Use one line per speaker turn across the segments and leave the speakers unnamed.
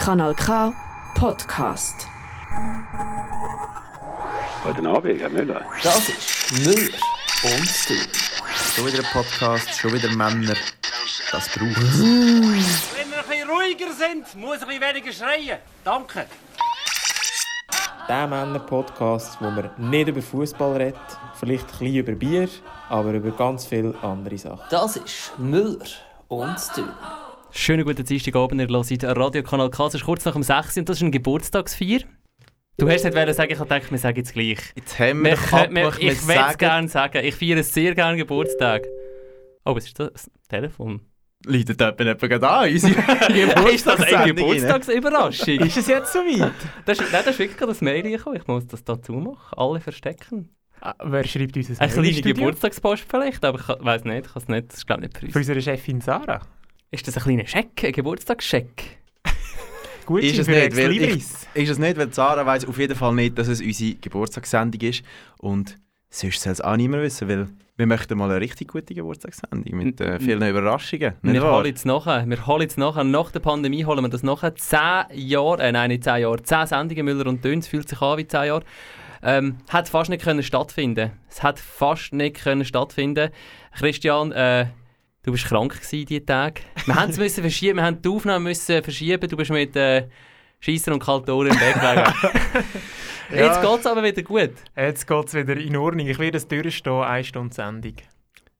Kanal K Podcast.
Guten Abend, Herr Müller.
Das ist Müller und du.
Schon wieder ein Podcast, schon wieder Männer. Das braucht
Wenn wir ein bisschen ruhiger sind, muss ein bisschen weniger schreien. Danke.
Der Männer-Podcast, wo man nicht über Fußball redet, vielleicht ein bisschen über Bier, aber über ganz viele andere Sachen.
Das ist Müller und du.
Schönen guten Dienstagabend, ihr hört Radiokanal K. Es ist kurz nach dem 6. und das ist ein Geburtstagsfeier. Du hast nicht wollen sagen, ich dachte, wir sagen jetzt gleich.
Jetzt haben
Wir
wir
können- wir- ich würde es gerne sagen. Ich feiere sehr gerne Geburtstag. Oh, was ist das? Das Telefon.
Läutet jemand jemand gerade an, unsere
ist das eine. Geburtstagsüberraschung?
Ist es jetzt soweit?
das, ist, nein, das ist wirklich gerade ein Mail gekommen. Ich muss das dazu machen. Alle verstecken.
Ah, wer schreibt uns ein
Eine kleine? Geburtstagspost vielleicht, aber ich weiß nicht. Ich kann es nicht. Das ist glaube ich nicht für uns.
Von unserer Chefin Sarah.
Ist das ein kleiner Scheck? Ein Geburtstagscheck?
Gut,
Ist es nicht, weil ich, ist es nicht, weil Sarah weiss auf jeden Fall nicht, dass es unsere Geburtstagssendung ist. Und sonst soll es auch niemand wissen, weil wir möchten mal eine richtig gute Geburtstagssendung mit äh, vielen Überraschungen. Nicht
Wir
wahr?
holen jetzt nachher. Wir holen jetzt nachher. Nach der Pandemie holen wir das nachher. Zehn Jahre, äh, nein, nicht zehn Jahre. Zehn Sendungen Müller und Döns fühlt sich an wie zehn Jahre. Ähm, hat fast nicht können stattfinden. Es hat fast nicht können stattfinden. Christian, äh, du bist krank gewesen diese Tage. Wir haben es müssen verschieben. Wir haben die Aufnahme müssen verschieben. Du bist mit äh, Scheisser und Kaltoren im Bett gelegen. Jetzt geht es aber wieder gut.
Jetzt geht es wieder in Ordnung. Ich werde es durchstehen, eine Stunde Sendung.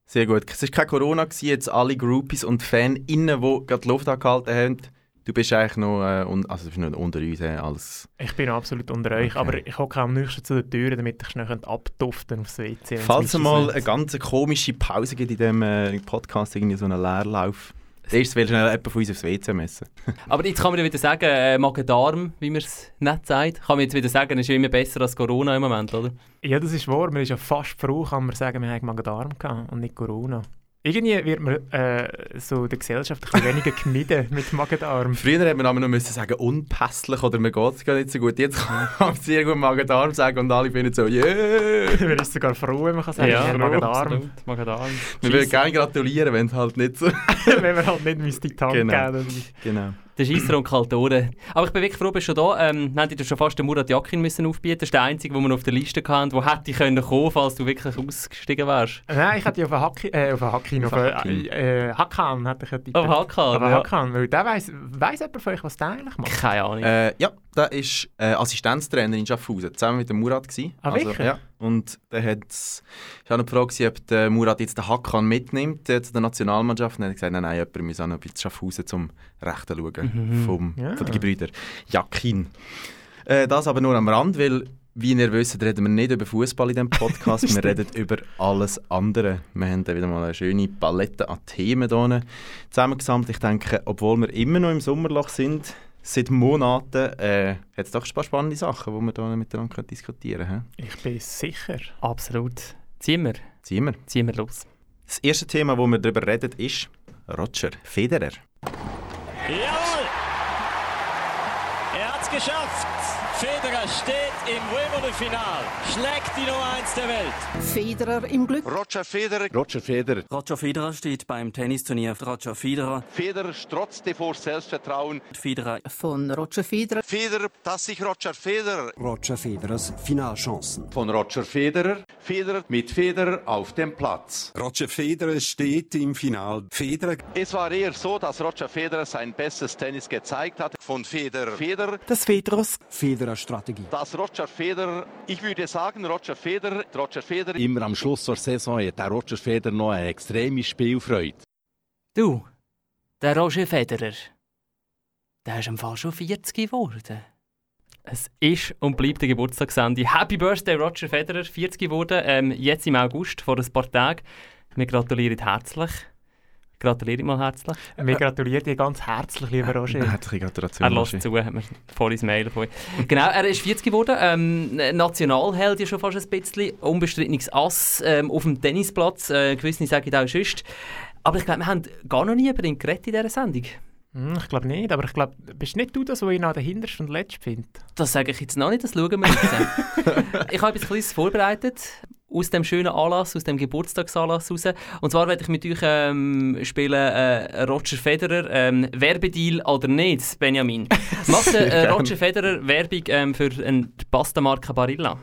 Sehr gut. Es war kein Corona, gewesen, jetzt alle Groupies und Fans innen, die gerade die Luft angehalten haben. Du bist eigentlich noch, äh, un also du bist noch unter uns, alles.
Ich bin absolut unter euch,
Okay.
aber ich hocke am nächsten zu der Tür, damit ich schnell abduften aufs WC.
Falls es mal eine ganz komische Pause gibt in diesem äh, Podcast, irgendwie so einen Leerlauf, das erste will schnell jemand von uns aufs WC messen.
Aber jetzt kann man ja wieder sagen, äh, Magen-Darm, wie man es nicht sagt. Kann man jetzt wieder sagen, ist ja immer besser als Corona im Moment, oder?
Ja, das ist wahr. Man ist ja fast froh, kann man sagen, wir haben Magen-Darm gehabt und nicht Corona. Irgendwie wird man äh, so der Gesellschaft ein bisschen weniger gemieden mit Magen-Darm.
Früher hätte man aber noch müssen sagen, unpässlich oder mir geht es gar nicht so gut. Jetzt kann man sehr gut Magen-Darm sagen und alle finden so, yeah!
man ist sogar froh, wenn man kann sagen,
Ja,
Magen-Darm.
Magen-Darm.
Wir würden gerne gratulieren, wenn es halt nicht so...
wenn man halt nicht müsste die Hand
Genau.
geben
genau.
Der Scheisser und Kaltoren. Aber ich bin wirklich froh, bist du schon da. Ähm, wir hätten schon fast den Murat Yakin müssen aufbieten. Das ist der einzige, den wir auf der Liste hatten, der hätte können kommen, falls du wirklich ausgestiegen wärst.
Nein, ich hätte auf einen äh, auf einen auf
Auf
einen äh, Hakan hätte ich ja tippt.
Auf Hakan,
Auf einen
ja.
Hakan, weil der weiss, weiss jemand von euch, was der eigentlich macht?
Keine Ahnung.
Äh, ja, der war äh, Assistenztrainer in Schaffhausen, zusammen mit dem Murat. Gewesen.
Ah, wirklich?
Ja. Und der hat es auch die Frage, gewesen, ob der Murat jetzt den Hakan mitnimmt äh, zu der Nationalmannschaft. Und er hat gesagt, nein, nein, jemand muss auch noch bis Schaffhausen zum Rechten schauen, vom,
Ja.
von den Gebrüdern Jakin. Äh, das aber nur am Rand, weil, wie ihr wisst, reden wir nicht über Fußball in diesem Podcast, wir reden über alles andere. Wir haben da wieder mal eine schöne Palette an Themen hier zusammengesammelt. Ich denke, obwohl wir immer noch im Sommerloch sind, seit Monaten, äh, hat es doch ein paar spannende Sachen, die wir hier miteinander diskutieren können.
Ich bin sicher.
Absolut. Ziehen wir.
Ziehen wir.
Ziehen wir los.
Das erste Thema, wo wir darüber reden, ist Roger Federer.
Jawohl! Er hat's geschafft! Im Wimbledon-Final, schlägt die Nummer 1 der Welt.
Federer im Glück.
Roger Federer. Roger Federer.
Roger Federer steht beim Tennisturnier. Roger Federer.
Federer strotzte vor Selbstvertrauen.
Federer.
Von Roger Federer.
Federer, das sich Roger Federer.
Roger Federers Finalchancen.
Von Roger Federer. Federer mit Federer auf dem Platz.
Roger Federer steht im Final. Federer
Es war eher so, dass Roger Federer sein bestes Tennis gezeigt hat. Von Federer. Federer.
das Federers Federer Strategie.
Das Roger Federer, ich würde sagen, Roger Federer, Roger Federer.
Immer am Schluss der Saison hat der Roger Federer noch eine extreme Spielfreude.
Du, der Roger Federer, der ist im Fall schon 40 geworden. Es ist und bleibt eine Geburtstagssendung. Happy Birthday, Roger Federer, 40 geworden, ähm, jetzt im August, vor ein paar Tagen. Wir gratulieren herzlich. Gratuliere mal herzlich.
Wir gratulieren dir ganz herzlich, lieber Roger.
Herzliche Gratulation.
Er lässt zu, hat mir voll ins Mail davon. Genau, er ist 40 geworden, ähm, Nationalheld ja schon fast ein bisschen, unbestrittenes Ass ähm, auf dem Tennisplatz, äh, gewisse sagen auch sonst. Aber ich glaube, wir haben gar noch nie über ihn geredet in dieser Sendung.
Hm, ich glaube nicht, aber ich glaube, bist nicht du das, der ihn an der hintersten und letzten findet?
Das sage ich jetzt noch nicht, das schauen wir jetzt. ich habe etwas Kleines vorbereitet aus dem schönen Anlass, aus dem Geburtstagsanlass raus. Und zwar werde ich mit euch ähm, spielen äh, Roger Federer, ähm, Werbedeal oder nicht, Benjamin. Macht der, äh, Roger Federer Werbung ähm, für eine Pasta-Marke Barilla?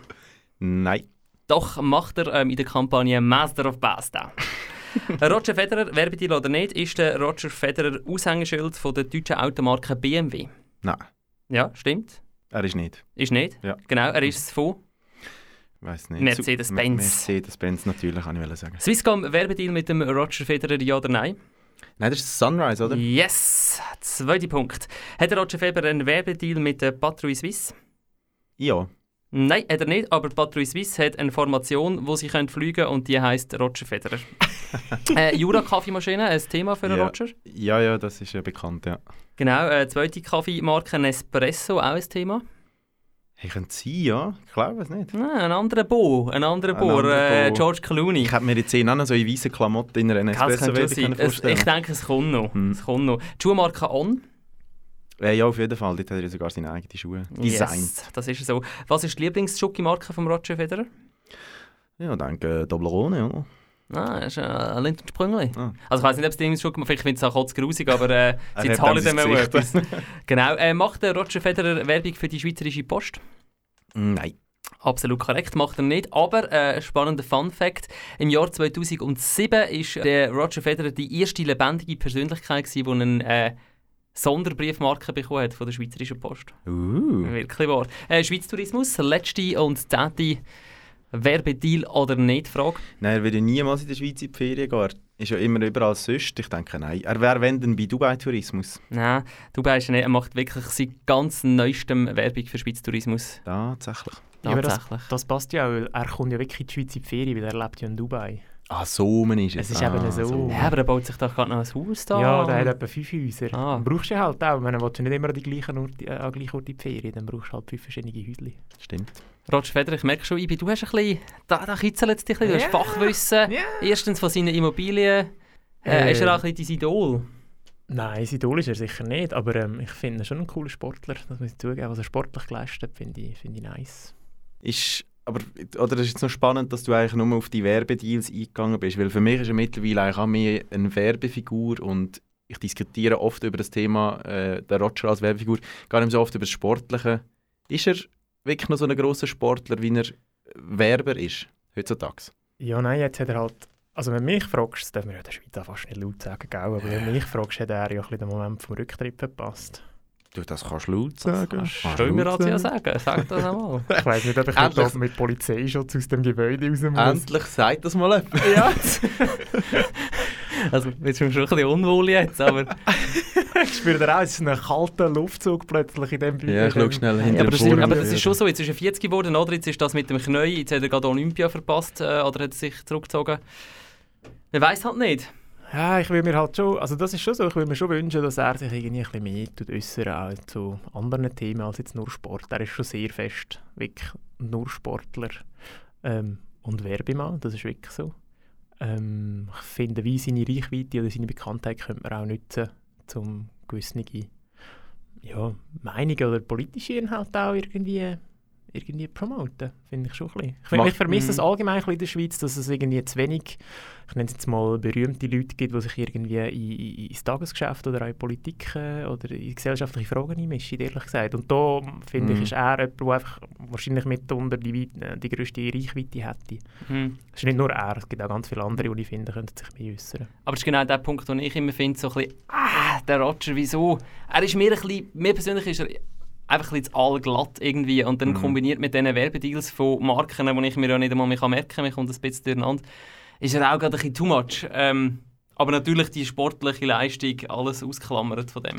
Nein.
Doch macht er ähm, in der Kampagne Master of Pasta. Roger Federer, Werbedeal oder nicht, ist der Roger Federer Aushängeschild von der deutschen Automarke BMW.
Nein.
Ja, stimmt.
Er ist nicht.
Ist nicht?
Ja.
Genau, er ist es von
Weiß nicht.
Mercedes-Benz.
Mercedes-Benz natürlich, kann ich sagen.
Swisscom Werbedeal mit dem Roger Federer, ja oder nein?
Nein, das ist Sunrise, oder?
Yes! Zweiter Punkt. Hat der Roger Federer einen Werbedeal mit der Patrouille Suisse?
Ja.
Nein, hat er nicht, aber Patrouille Suisse hat eine Formation, wo sie können fliegen können und die heisst Roger Federer. äh, Jura Kaffeemaschine, ein Thema für
ja.
Roger.
Ja, ja, das ist ja bekannt, ja.
Genau, äh, zweite Kaffeemarke Nespresso, auch ein Thema.
Hey, könnte sein, ja. Ich glaube es nicht.
Ah, ein anderer Bo, ein anderer
Ein
Bo,
anderer
äh,
Bo.
George Clooney.
Ich hätte mir jetzt einen so in weißen Klamotten in einer Espresso-Werbung
sein. Es,
vorstellen
ich denke, es kommt noch.
Hm.
Es kommt noch. Die Schuhmarke On.
Äh, ja, auf jeden Fall. Dort hat er sogar seine eigenen Schuhe designt.
Yes, das ist so. Was ist die Lieblingsschokimarke von Roger Federer?
Ja, ich denke, äh, Toblerone, oder?
Ah, das ist äh, ein Lind und Sprüngli.
Ah.
Also ich weiß nicht, ob es die Lieblingsschokimarke Vielleicht finde ich es auch grusig, aber äh, sie zahlen
dem
auch etwas. Genau. Äh, macht der Roger Federer Werbung für die Schweizerische Post?
Nein.
Absolut korrekt, macht er nicht. Aber äh, spannender Fun Fact: Im Jahr 2007 ist der Roger Federer die erste lebendige Persönlichkeit, gewesen, die einen äh, Sonderbriefmarke bekommen hat von der Schweizerischen Post.
Uh.
Wirklich wahr. Äh, Schweiz Tourismus, letzte und zehnte Werbedeal oder nicht Frage.
Nein, er würde niemals in der Schweiz in die Ferien gehen. Er ist ja immer überall sonst. Ich denke, nein. Er wäre, wenn, dann bei Dubai Tourismus.
Nein, du weißt nicht, er macht wirklich seit ganz neuestem Werbung für Schweiz Tourismus.
Tatsächlich.
Ja, aber das,
Tatsächlich.
das passt ja auch, weil er kommt ja wirklich in die Schweiz in die Ferien, weil er lebt ja in Dubai.
Ah, so man ist es.
Es ist
ah,
eben so.
Ja, aber er baut sich doch gerade noch ein Haus da.
Ja, der hat etwa fünf Häuser.
Ah.
Dann brauchst du halt auch, wenn du willst du nicht immer an die gleichen Ort, äh, an gleichen Ort in die Ferien, dann brauchst du halt fünf verschiedene Häuschen.
Stimmt.
Roger Federer, ich merke schon, Ibi, du hast ein bisschen, da, da kitzelt es dich ein bisschen, du hast. Fachwissen. Erstens von seinen Immobilien. Äh,
Äh.
ist er auch ein bisschen dein Idol?
Nein, sein Idol ist er sicher nicht, aber ähm, ich finde ihn schon ein cooler Sportler, das muss ich zugeben. Was er sportlich geleistet hat, finde ich, finde ich nice.
Ist, aber, oder es ist jetzt noch spannend, dass du eigentlich nur auf die Werbedeals eingegangen bist, weil für mich ist er mittlerweile eigentlich auch mehr eine Werbefigur und ich diskutiere oft über das Thema äh, der Roger als Werbefigur, gar nicht so oft über das Sportliche. Ist er wirklich noch so ein grosser Sportler, wie er Werber ist, heutzutage?
Ja, nein, jetzt hat er halt, also wenn du mich fragst, das darf man ja in der Schweiz auch fast nicht laut sagen, gell? aber wenn du mich fragst, hat er ja ein bisschen den Moment vom Rücktritt verpasst.
Du, das kannst du laut sagen.
Soll mir das ja sagen? Sag das einmal.
Ich weiß nicht, ob ich
Endlich.
mit, mit Polizeischutz aus dem Gebäude raus muss.
Endlich sagt das mal jemand.
Ja.
Also, jetzt bin ich schon ein bisschen unwohl jetzt, aber...
ich spüre da auch, es ist ein kalter Luftzug plötzlich in dem Büro.
Ja, ich schau schnell
Ja,
hinter
aber, das ist, aber das ist schon so, jetzt ist er 40 geworden, oder jetzt ist das mit dem Knie, jetzt hat er gerade Olympia verpasst, äh, oder hat er sich zurückgezogen. Man weiß halt nicht.
Ja, ich will mir halt schon, also das ist schon so, ich würde mir schon wünschen, dass er sich irgendwie ein bisschen mehr äußern, auch zu anderen Themen als jetzt nur Sport. Er ist schon sehr fest wirklich nur Sportler ähm, und Werbemann, das ist wirklich so. Ähm, ich finde, wie seine Reichweite oder seine Bekanntheit könnte man auch nutzen, um gewisse ja, Meinungen oder politische Inhalte auch irgendwie, irgendwie promoten, finde ich schon ein bisschen. Ich, ich vermisse es allgemein in der Schweiz, dass es irgendwie zu wenig, ich nenne es jetzt mal berühmte Leute gibt, die sich irgendwie in, in, ins Tagesgeschäft oder auch in Politik äh, oder in gesellschaftliche Fragen einmischen, ehrlich gesagt. Und da, finde ich,
Mhm.
ist er jemand, der einfach wahrscheinlich mitunter die, äh, die grösste Reichweite hätte.
Hm.
Es ist nicht nur er, es gibt auch ganz viele andere, die ich finde, könnten sich mehr äußern.
Aber das ist genau der Punkt, den ich immer finde, so ein bisschen, ah, der Roger, wieso? Er ist mir ein bisschen, mir persönlich ist er einfach ein bisschen zu allglatt irgendwie und dann
Mhm.
kombiniert mit diesen Werbedeals von Marken, die ich mir ja nicht einmal mehr merken kann, mir kommt ein bisschen durcheinander, ist er auch gerade ein bisschen too much. Ähm, aber natürlich die sportliche Leistung, alles ausklammert von dem.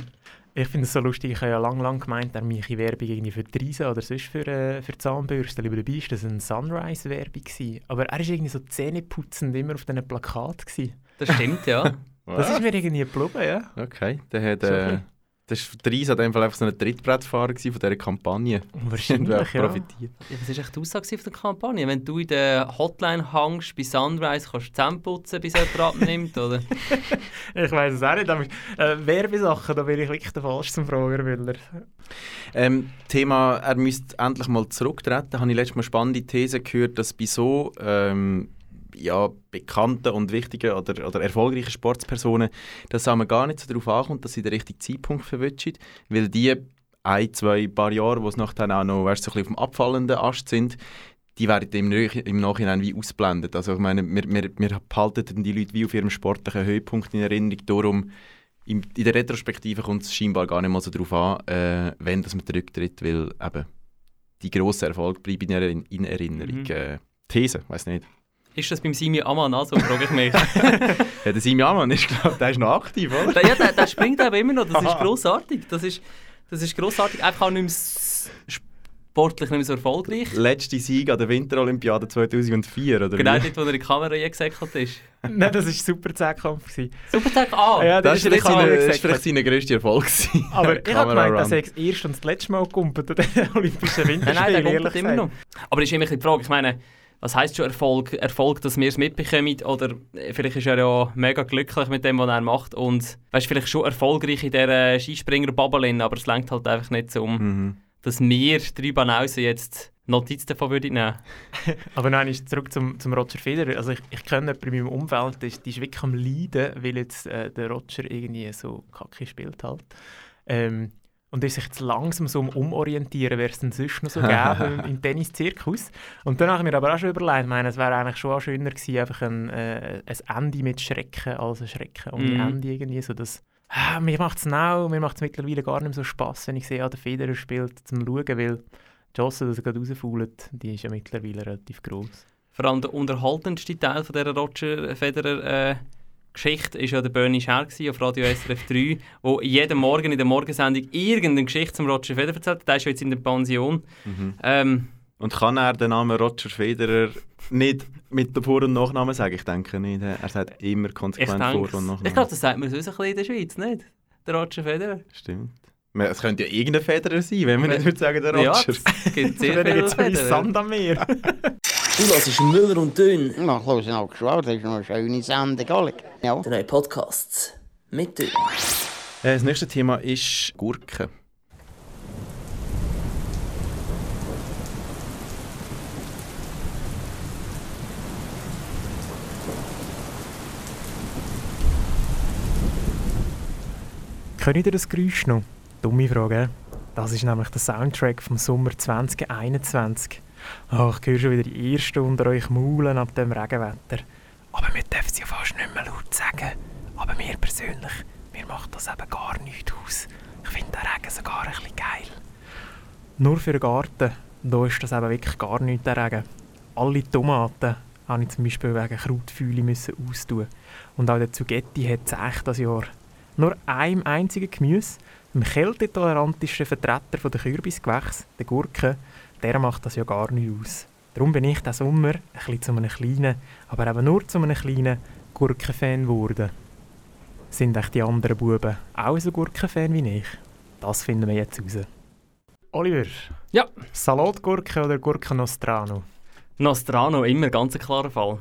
Ich finde es so lustig, ich habe ja lange, lange gemeint, er mache Werbung irgendwie für die Riese oder sonst für, äh, für Zahnbürsten. Aber dabei war das eine Sunrise-Werbung. Aber er war irgendwie so zähneputzend immer auf diesen Plakaten. gewesen.
Das stimmt, ja.
Das ist mir irgendwie geblieben, ja.
Okay, der hat äh. Das war der Reis einfach so ein Trittbrettfahrer gewesen von dieser Kampagne.
Wahrscheinlich,
Und
ja.
profitiert.
Ja, was war echt die Aussage auf der Kampagne? Wenn du in der Hotline hängst bei Sunrise, kannst du die Zähne putzen, bis jemand abnimmt, oder?
Ich weiß es auch nicht, aber äh, Werbesachen, da bin ich wirklich der Falsche zum Fragen, Müller.
Ähm, Thema, er müsste endlich mal zurücktreten. Habe ich letztes Mal spannende These gehört, dass bei so ähm, ja, bekannten und wichtigen oder, oder erfolgreichen Sportspersonen, dass es gar nicht so darauf ankommt, dass sie den richtigen Zeitpunkt verwünschen, weil die ein, zwei, paar Jahre, wo es nachher auch noch weißt, so ein bisschen auf dem abfallenden Ast sind, die werden im, im Nachhinein wie ausblendet. Also ich meine, wir, wir, wir behalten die Leute wie auf ihrem sportlichen Höhepunkt in Erinnerung. Darum, in, in der Retrospektive kommt es scheinbar gar nicht mal so darauf an, äh, wenn dass man zurücktritt, weil eben die grossen Erfolge bleiben in, in Erinnerung.
Mhm.
Äh, These, weiß nicht.
Ist das beim Simi Aman auch so, frage ich mich.
Ja, der Simi Amann ist, glaub, der ist noch aktiv, oder?
Der- ja, der, der springt aber immer noch, das ist grossartig. Das ist, das ist grossartig, einfach auch nicht mehr sportlich nicht mehr so erfolgreich.
Letzte Sieg an der Winterolympiade 2004, oder
Genau
wie?
dort, wo er in die Kamera eingesäckelt ist.
Nein, das war super Zehnkampf. gewesen.
Super Tag, ah!
Ja,
Das ist
in
vielleicht
der
das vielleicht seine grösste Erfolg.
Aber ich habe gemeint, dass er das erste und das letzte Mal kumpelt an den Olympischen
Nein,
Winterspielen.
nein, der kommt
ehrlich
immer noch. Aber es ist immer die Frage, ich meine, was heisst schon Erfolg? Erfolg, dass wir es mitbekommen oder äh, vielleicht ist er ja mega glücklich mit dem, was er macht und weißt, vielleicht schon erfolgreich in dieser Skispringer-Bubble, aber es lenkt halt einfach nicht so um,
Mhm.
dass wir drei Banausen jetzt Notiz davon würden nehmen.
Aber nein, ist zurück zum, zum Roger Federer. Also ich, ich kenne jemanden in meinem Umfeld, der ist, die ist wirklich am Leiden, weil jetzt äh, der Roger irgendwie so kacke spielt halt. Ähm, und ist sich jetzt langsam so Umorientieren, wäre es denn sonst noch so gäbe im Tennis-Zirkus. Und dann habe ich mir aber auch schon überlegt, ich meine, es wäre eigentlich schon auch schöner gewesen, einfach ein, äh, ein Ende mit Schrecken als ein Schrecken ohne
Mhm.
Ende irgendwie, so dass ah, mir macht es now, mir macht es mittlerweile gar nicht mehr so Spass, wenn ich sehe, ah, der Federer spielt, zum Schauen, weil die Chance, dass er gerade rausfault, die ist ja mittlerweile relativ groß.
Vor allem der unterhaltendste Teil von dieser Roger Federer äh, Geschichte war ja der Bernie gewesen auf Radio SRF 3, wo jeden Morgen in der Morgensendung irgendeine Geschichte zum Roger Federer erzählt. Der ist ja jetzt in der Pension.
Mhm.
Ähm,
Und kann er den Namen Roger Federer nicht mit dem Vor- und Nachnamen sagen? Ich denke nicht. Er sagt immer konsequent Vor- und Nachnamen.
ich glaube, das sagt man sonst ein bisschen in der Schweiz, nicht? Der Roger Federer.
Stimmt. Es könnte ja irgendein Federer sein, wenn man
Wenn-
nicht würde sagen, der
Ja,
Roger.
es gibt sehr viele.
Sand am Meer.
Du hörst Müller und Dünn.
Na, ich höre auch schon, das ist noch eine schöne Sendung, alle. Ja.
Der neue Podcast mit Dünn.
Äh, Das nächste Thema ist Gurken.
Könnt ihr das Geräusch noch? Dumme Frage. Das ist nämlich der Soundtrack vom Sommer 2021. Oh, ich höre schon wieder die Ersten unter euch maulen ab dem Regenwetter. Aber wir dürfen es ja fast nicht mehr laut sagen. Aber mir persönlich, mir macht das eben gar nichts aus. Ich finde den Regen sogar ein bisschen geil. Nur für den Garten, da ist das eben wirklich gar nichts, der Regen. Alle Tomaten habe ich zum Beispiel wegen Krautfühle müssen. Und auch der Zugetti hat es echt das Jahr. Nur einem einzigen Gemüse, dem kältetolerantesten Vertreter der Kürbisgewächse, der Gurke, der macht das ja gar nicht aus. Darum bin ich diesen Sommer ein bisschen zu einem kleinen, aber eben nur zu einem kleinen Gurkenfan geworden. Sind echt die anderen Buben auch so Gurkenfan wie ich? Das finden wir jetzt raus. Oliver.
Ja.
Salatgurke oder Gurken Nostrano?
Nostrano, immer ganz ein klarer Fall.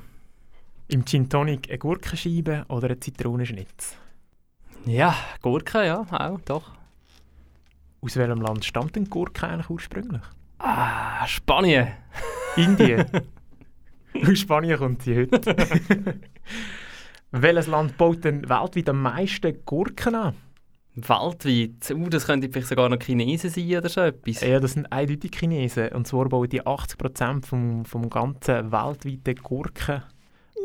Im Gin Tonic eine Gurkenscheibe oder ein Zitronenschnitz?
Ja, Gurke, ja, auch, doch.
Aus welchem Land stammt denn Gurke eigentlich ursprünglich?
Ah, Spanien.
Indien. Aus Spanien kommt sie heute. Welches Land baut denn weltweit am meisten Gurken an?
Weltweit? Uh, das könnte vielleicht sogar noch Chinesen sein oder so etwas.
Ja, das sind eindeutig Chinesen. Und zwar bauen die 80% vom, vom ganzen weltweiten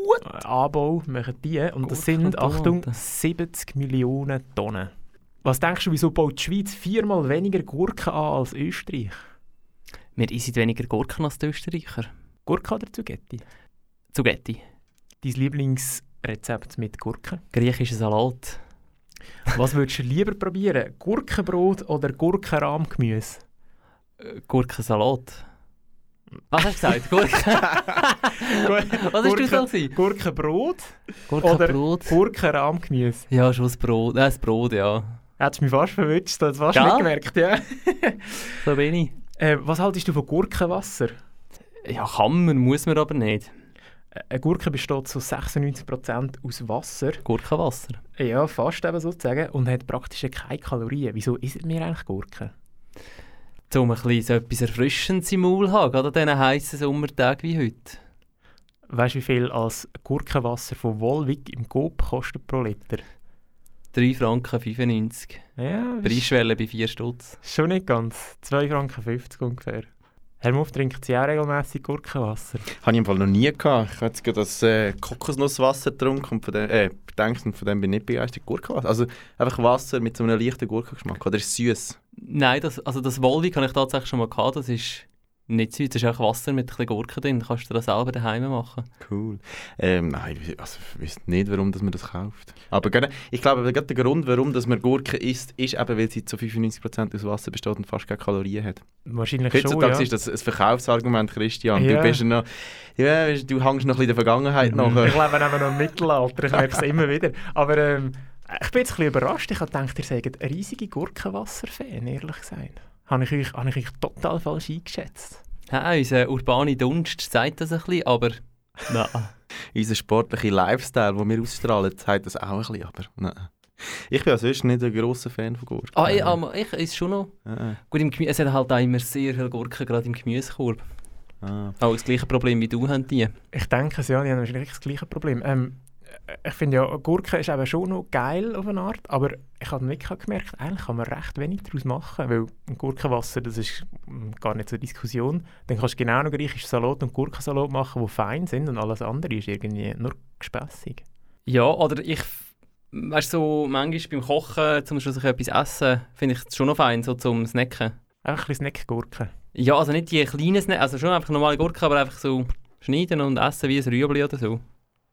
Gurkenanbau machen die. Und das sind,
Gurken-
Achtung,
Tomaten.
70 Millionen Tonnen. Was denkst du, wieso baut die Schweiz viermal weniger Gurken an als Österreich?
Wir essen weniger Gurken als die Österreicher.
Gurke oder Zugetti?
Zugetti.
Dein Lieblingsrezept mit Gurken?
Griechischer Salat.
Was würdest du lieber probieren? Gurkenbrot oder Gurkenrahmgemüse?
Äh, Gurkensalat. Was hast du gesagt? Gurken? Was hast du so gewesen?
Gurkenbrot
Gurkenbrot?
Gurkenrahmgemüse?
Ja, schon das Brot. Äh, das Brot, ja.
Hättest du mich fast verwünscht, das hast du nicht gemerkt, ja.
So bin ich.
Äh, was haltest du von Gurkenwasser?
Ja, kann man, muss man aber nicht.
Äh, Eine Gurke besteht zu 96% aus Wasser.
Gurkenwasser?
Ja, fast eben sozusagen. Und hat praktisch keine Kalorien. Wieso essen wir eigentlich Gurken?
Um ein bisschen so etwas Erfrischendes im Maul zu haben, gerade an diesen heißen Sommertagen wie heute.
Weißt du, wie viel als Gurkenwasser von Wolwig im Coop kostet pro Liter?
3 Franken 95.
Ja,
Preisschwelle bei 4 Stutz.
schon nicht ganz. 2,50 Franken ungefähr. Herr Muff trinkt sie auch regelmässig Gurkenwasser.
Habe ich im Fall noch nie gehabt. Ich habe jetzt gerade das äh, Kokosnusswasser getrunken und von dem, äh, und von dem bin ich nicht begeistert. Gurkenwasser. Also einfach Wasser mit so einem leichten Gurkengeschmack. Oder ist es süß?
Nein, das, also das Volvic habe ich tatsächlich schon mal gehabt. Das ist nicht süß, das ist einfach Wasser mit ein bisschen Gurken drin. Kannst du das selber daheim machen.
Cool. Ähm, nein, ich- also, ich wüsste nicht, warum dass man das kauft. Aber gerade- ich glaube, gerade der Grund, warum dass man Gurken isst, ist eben, weil sie zu 95% aus Wasser besteht und fast keine Kalorien hat.
Wahrscheinlich schon,
Heutzutage
ja.
ist das ein Verkaufsargument, Christian.
Ja.
Du, bist ja noch, ja, du hängst noch ein bisschen in der Vergangenheit nach.
Ich lebe eben noch im Mittelalter, ich merke es immer wieder. Aber ähm, ich bin jetzt ein bisschen überrascht. Ich habe gedacht, ihr seid riesige Gurkenwasser-Fan, ehrlich gesagt. Habe ich euch, habe ich euch total falsch eingeschätzt.
Ja, unser urbane Dunst sagt das ein bisschen, aber nein.
Unser sportlicher Lifestyle, den wir ausstrahlen, zeigt das auch ein bisschen. Aber nein. Ich bin ja sonst nicht ein grosser Fan von Gurken.
Ah, ich, aber ich ist schon noch.
Ah.
Gut, im Gemü es hat halt auch immer sehr viele Gurken, gerade im Gemüsekorb.
Ah.
Auch das gleiche Problem wie du haben die.
Ich denke es ja, die haben wahrscheinlich das gleiche Problem. Ähm, ich finde ja, Gurke ist eben schon noch geil auf eine Art, aber ich habe wirklich gemerkt, eigentlich kann man recht wenig daraus machen, weil Gurkenwasser, das ist mm, gar nicht so eine Diskussion. Dann kannst du genau noch griechischen Salat und Gurkensalat machen, die fein sind und alles andere ist irgendwie nur gespässig.
Ja, oder ich, weißt du, so manchmal beim Kochen, zum sich etwas essen, finde ich es schon noch fein, so zum Snacken.
Einfach ein bisschen Snackgurken.
Ja, also nicht die kleinen Snack, also schon einfach normale Gurken, aber einfach so schneiden und essen wie ein Rüebli oder so.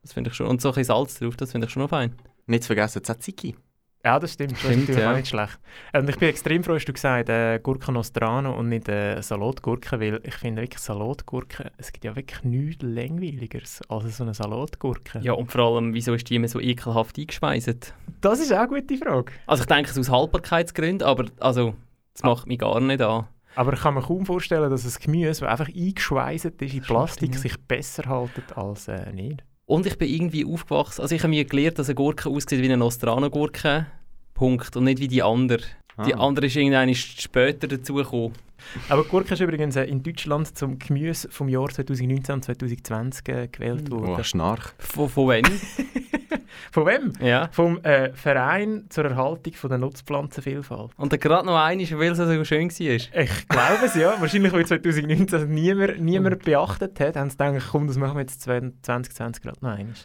Das finde ich schon. Und so ein bisschen Salz drauf, das finde ich schon noch fein.
Nicht zu vergessen, Tzatziki.
Ja, das stimmt. Das
Stimmt,
ist natürlich
ja.
auch nicht schlecht. Und ich bin extrem froh, hast du gesagt, äh, Gurken Nostrano und nicht äh, Salatgurken, weil ich finde wirklich Salatgurken, es gibt ja wirklich nichts Langweiligeres als so eine Salatgurke.
Ja, und vor allem, wieso ist die immer so ekelhaft eingespeist?
Das ist auch eine gute Frage.
Also ich denke es aus Haltbarkeitsgründen, aber also, das macht mich gar nicht an.
Aber ich kann mir kaum vorstellen, dass ein Gemüse, das einfach eingeschweißt ist in Plastik, sich besser haltet als äh, nicht.
Und ich bin irgendwie aufgewachsen, also ich habe mir gelernt, dass eine Gurke aussieht wie eine Nostrano-Gurke, Punkt, und nicht wie die andere. Die
Ah.
andere ist irgendwann später dazugekommen.
Aber Gurke ist übrigens äh, in Deutschland zum Gemüse vom Jahr 2019 und 2020 äh, gewählt worden.
Oh, Schnarch.
Von, von wem?
Von wem?
Ja.
Vom äh, Verein zur Erhaltung von der Nutzpflanzenvielfalt.
Und gerade noch eine, weil es so schön war.
Ich glaube es, ja. Wahrscheinlich, weil 2019 das niemand, niemand beachtet hat, haben sie gedacht, komm, das machen wir jetzt 2020 gerade noch einmal.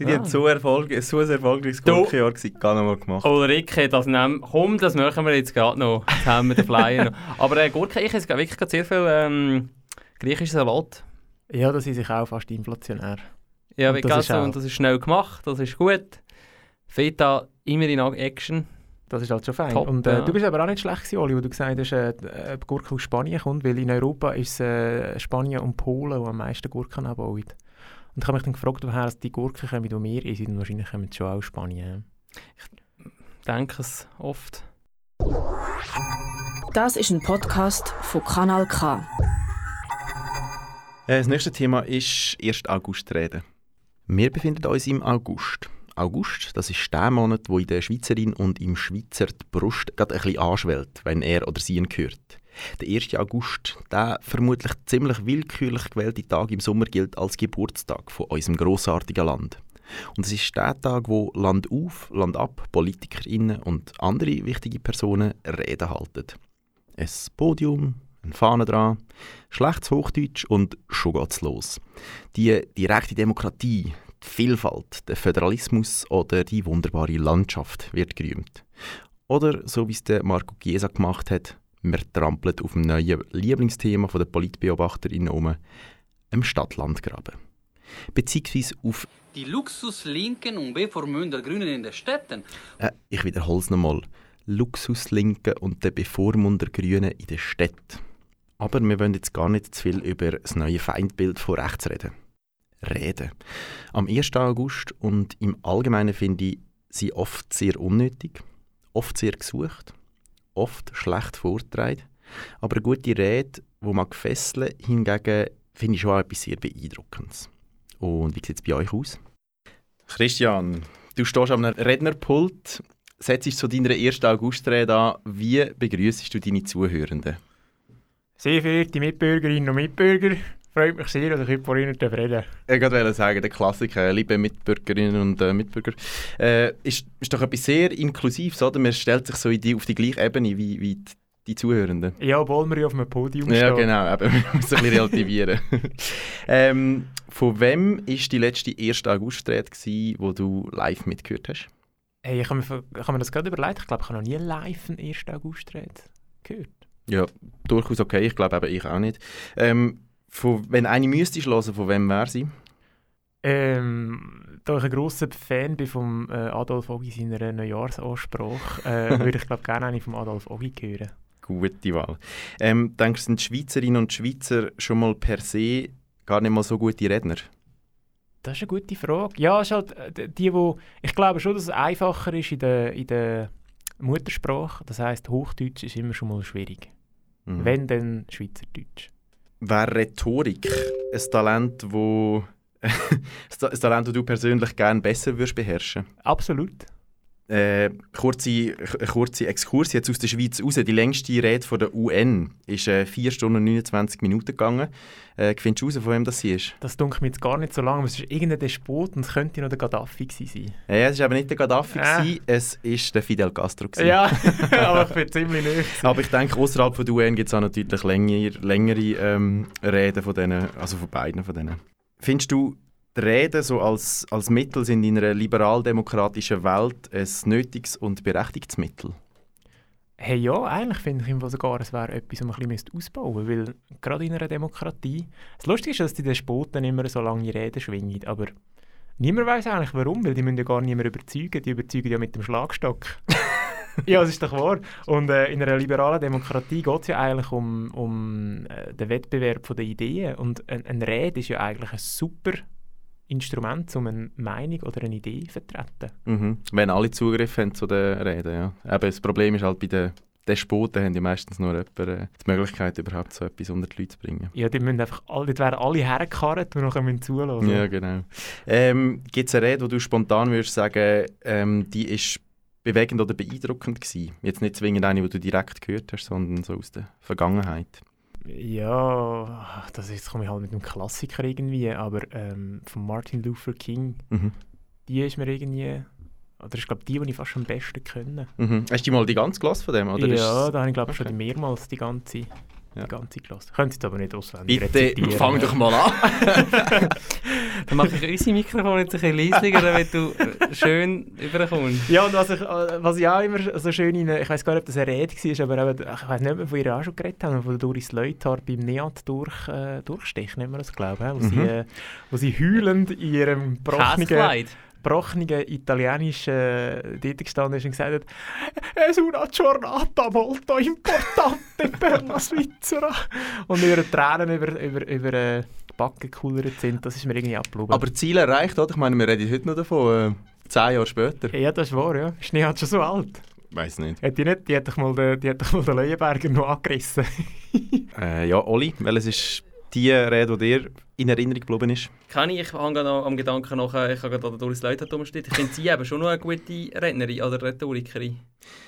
Die, die
Ah.
haben so, Erfolg, so ein erfolgreiches Gurkenjahr gar noch mal gemacht.
Ulrike, das nehmen, komm, das machen wir jetzt gerade noch. Jetzt haben wir den Flyer noch. Aber äh, Gurke, ich esse wirklich sehr viel ähm, griechisches Salat.
Ja, das ist sich auch fast inflationär.
Ja,
Und das ist
so?
auch-
Und das ist schnell gemacht, das ist gut. Feta immer in Action.
Das ist halt schon fein.
Top,
und äh,
ja.
du bist aber auch nicht schlecht gewesen, Oli, wo du gesagt hast, äh, äh, ob Gurke aus Spanien kommt, weil in Europa ist es äh, Spanien und Polen, die am meisten Gurken anbauen. Und ich habe mich dann gefragt, woher die Gurken kommen, die wir essen. Und wahrscheinlich kommen sie schon auch aus Spanien.
Denke es oft.
Das ist ein Podcast von Kanal K.
Äh, Das nächste Thema ist 1. August reden. Wir befinden uns im August. August, das ist der Monat, wo in der Schweizerin und im Schweizer die Brust gerade ein bisschen anschwellt, wenn er oder sie ihn hört. Der 1. August, der vermutlich ziemlich willkürlich gewählte Tag im Sommer gilt als Geburtstag von unserem grossartigen Land. Und es ist der Tag, wo Land auf, Land ab, PolitikerInnen und andere wichtige Personen Reden halten. Ein Podium, eine Fahne dran, schlechtes Hochdeutsch und schon geht's los. Die direkte Demokratie, die Vielfalt, der Föderalismus oder die wunderbare Landschaft wird gerühmt. Oder, so wie es der Marco Chiesa gemacht hat, wir trampeln auf dem neuen Lieblingsthema der PolitbeobachterInnen um, im Stadtlandgraben. Beziehungsweise auf,
Die Luxuslinken und bevormünder Grünen in den Städten.
äh, ich wiederhole es nochmal, Luxuslinken und der Bevormunder Grünen in der Stadt. Aber wir wollen jetzt gar nicht zu viel über das neue Feindbild von rechts reden. Reden. Am 1. August und im Allgemeinen finde ich sie oft sehr unnötig oft sehr gesucht, oft schlecht vorgetragen. Aber eine gute Rede, die man fesseln hingegen finde ich schon auch etwas sehr Beeindruckendes. Und wie sieht es bei euch aus? Christian, du stehst am Rednerpult, setzt zu deiner ersten Augustrede an. Wie begrüßest du deine Zuhörenden?
Sehr verehrte Mitbürgerinnen und Mitbürger, freut mich sehr, dass ich heute vor Ihnen reden
Ich wollte sagen, der Klassiker, liebe Mitbürgerinnen und äh, Mitbürger, äh, ist, ist doch etwas sehr Inklusives, oder? Man stellt sich so die, auf die gleiche Ebene wie, wie die, die Zuhörenden.
Ja, obwohl wir ja auf einem Podium
stehen. Ja, genau, eben, man muss ein bisschen relativieren. ähm, von wem war die letzte 1. August-Rede, die du live mitgehört hast?
Hey, ich habe mir, ich habe mir das gerade überlegt. Ich glaube, ich habe noch nie live einen 1. August-Rede gehört.
Ja, durchaus okay. Ich glaube eben ich auch nicht. Ähm, von, wenn eine müsstest hören, von wem wäre sie?
Ähm, da ich ein grosser Fan bin von äh, Adolf Ogi seiner Neujahrsansprache, äh, würde ich glaube gerne eine von Adolf Ogi hören.
Gute Wahl. Ähm, denkst du, sind Schweizerinnen und Schweizer schon mal per se gar nicht mal so gute Redner?
Das ist eine gute Frage. Ja, ist halt äh, die, wo ich glaube schon, dass es einfacher ist in der, in der Muttersprache. Das heißt, Hochdeutsch ist immer schon mal schwierig. Mhm. Wenn dann Schweizerdeutsch.
Wäre Rhetorik ein Talent, wo ein Talent, das du persönlich gerne besser würdest beherrschen?
Absolut.
Äh, kurze, kurze Exkurs jetzt aus der Schweiz raus. Die längste Rede von der UN ist äh, 4 Stunden und 29 Minuten gegangen. Äh, findest du raus, von wem das ist?
Das dunkelt mir jetzt gar nicht so lange, aber es ist irgendein Despot und es könnte noch der Gaddafi sein.
Ja, es war aber nicht der Gaddafi, äh. es war der Fidel Castro. Gewesen.
Ja, aber ich bin ziemlich nicht.
Aber ich denke, außerhalb der UN gibt es auch natürlich längere, längere ähm, Reden von denen, also von beiden von denen. Findest du, die Reden so als, als Mittel sind in einer liberal-demokratischen Welt ein nötiges und berechtigtes Mittel?
Hey, ja, eigentlich finde ich sogar, es wäre etwas, was man ein bisschen ausbauen müsste, weil gerade in einer Demokratie... Das Lustige ist, dass die Despoten immer so lange Reden schwingen, aber niemand weiß eigentlich warum, weil die müssen ja gar niemand überzeugen, die überzeugen ja mit dem Schlagstock. ja, das ist doch wahr. Und äh, in einer liberalen Demokratie geht es ja eigentlich um, um äh, den Wettbewerb der Ideen und ein, ein Rede ist ja eigentlich ein super Instrument, um eine Meinung oder eine Idee zu vertreten.
Mhm. Wenn alle Zugriff haben zu den Reden, ja. Aber das Problem ist halt bei den Despoten haben die meistens nur jemand, äh, die Möglichkeit, überhaupt so etwas unter die Leute zu bringen.
Ja, die müssen einfach alle, die werden alle hergekarrt und nachher müssen zulassen.
Ja, genau. Ähm, Gibt es eine Rede, wo du spontan würdest sagen, ähm, die ist bewegend oder beeindruckend gewesen? Jetzt nicht zwingend eine, die du direkt gehört hast, sondern so aus der Vergangenheit.
Ja, das jetzt komme ich halt mit einem Klassiker irgendwie, aber ähm, von Martin Luther King,
mhm.
die ist mir irgendwie, oder ich glaube die, die ich fast am besten kenne.
Mhm. Hast du mal die ganze Klasse von dem? Oder
ja, da habe ich glaube okay. schon mehrmals die ganze ja. die ganze Klasse. Könnt jetzt aber nicht auswendig
Bitte, rezitieren. fang doch mal an.
Dann mache ich unsere Mikrofon jetzt ein bisschen leiser, damit du äh, schön überkommst.
Ja, und was ich, äh, was ich auch immer so schön in, ich weiß gar nicht, ob das eine Rede war, aber eben, ich weiß nicht, wir von ihr auch schon geredet haben, von Doris Leuthard beim NEAT durch, äh, Durchstich, nennen wir das, glaube ich, wo, mhm. sie, äh, wo sie heulend in ihrem gebrochenen gebrochenen italienischen dort gestanden ist und gesagt hat «Es una giornata molto importante per la Svizzera» und ihre Tränen über, über, über äh, Backen gekullert sind. Das ist mir irgendwie abgeblieben.
Aber Ziel erreicht, oder? Ich meine, wir reden heute noch davon, äh, zehn Jahre später.
Ja, das ist wahr, ja. Ist nicht schon so alt.
Weiß nicht.
Hat die nicht? Die hat doch mal den, die hat doch mal den Leuenberger noch angerissen.
äh, ja, Oli, welches ist die Rede, die dir in Erinnerung geblieben ist?
Kann ich, ich habe gerade am Gedanken noch, äh, ich habe gerade Doris Leute umsteht. Ich finde sie eben schon noch eine gute Rednerin oder Rhetorikerin.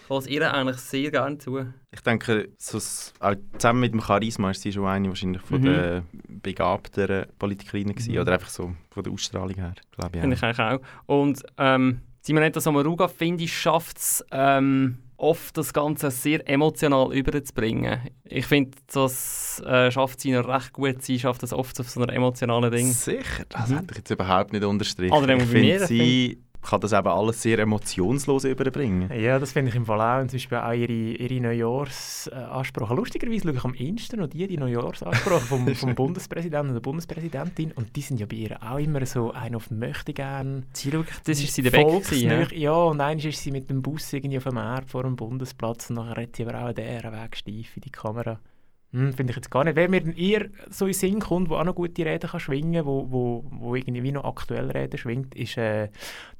Ich lasse ihr eigentlich sehr gerne zu.
Ich denke, so, zusammen mit dem Charisma ist sie schon eine wahrscheinlich von mhm. den begabteren Politikerinnen gewesen, mhm. oder einfach so von der Ausstrahlung her, glaube ich.
Finde ich eigentlich auch. Und ähm, Simonetta Sommaruga, finde ich, schafft es ähm, oft das Ganze sehr emotional überzubringen. Ich finde, das äh, schafft sie noch recht gut. Sie schafft das oft auf so einer emotionalen Ding.
Sicher, das mhm. hätte ich jetzt überhaupt nicht unterstrichen. Also, ich finde, sie kann das eben alles sehr emotionslos überbringen.
Ja, das finde ich im Fall auch. Und zum Beispiel auch ihre, ihre Neujahrsansprache. Lustigerweise schaue ich am ehesten noch die, die Neujahrsansprache vom, vom Bundespräsidenten und der Bundespräsidentin. Und die sind ja bei ihr auch immer so ein auf möchte gern.
Sie schaut, das ist sie der Weg
ja? ja, und einmal ist sie mit dem Bus irgendwie auf dem Markt vor dem Bundesplatz und nachher redet sie aber auch der Weg steif in die Kamera. Hm, Finde ich jetzt gar nicht. Wer mir eher so in Sinn kommt, der auch noch gute Reden kann schwingen kann, wo, wo, wo irgendwie noch aktuell Reden schwingt, ist äh,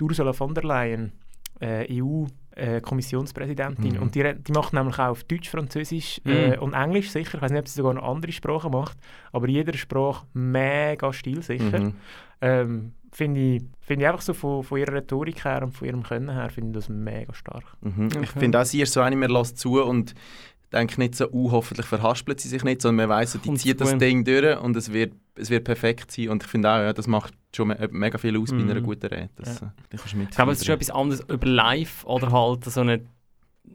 Ursula von der Leyen, äh, EU- äh, Kommissionspräsidentin.
Mhm.
Und die, die macht nämlich auch auf Deutsch, Französisch
Mhm.
äh, und Englisch sicher. Ich weiß nicht, ob sie sogar noch andere Sprachen macht, aber in jeder Sprache mega stilsicher.
Mhm.
Ähm, finde ich, finde ich einfach so von, von ihrer Rhetorik her und von ihrem Können her, finde ich das mega stark.
Mhm. Ich finde auch, sie ist so eine, man lässt zu und denkt nicht so, uh, hoffentlich verhaspelt sie sich nicht, sondern man weiss, die zieht das. Ding durch und es wird, es wird perfekt sein. Und ich finde auch, ja, das macht schon me mega viel aus bei einer
Mhm.
guten Rede. Das,
Ja.
äh, kannst du
Ich glaube, es ist schon etwas anderes über live oder halt so eine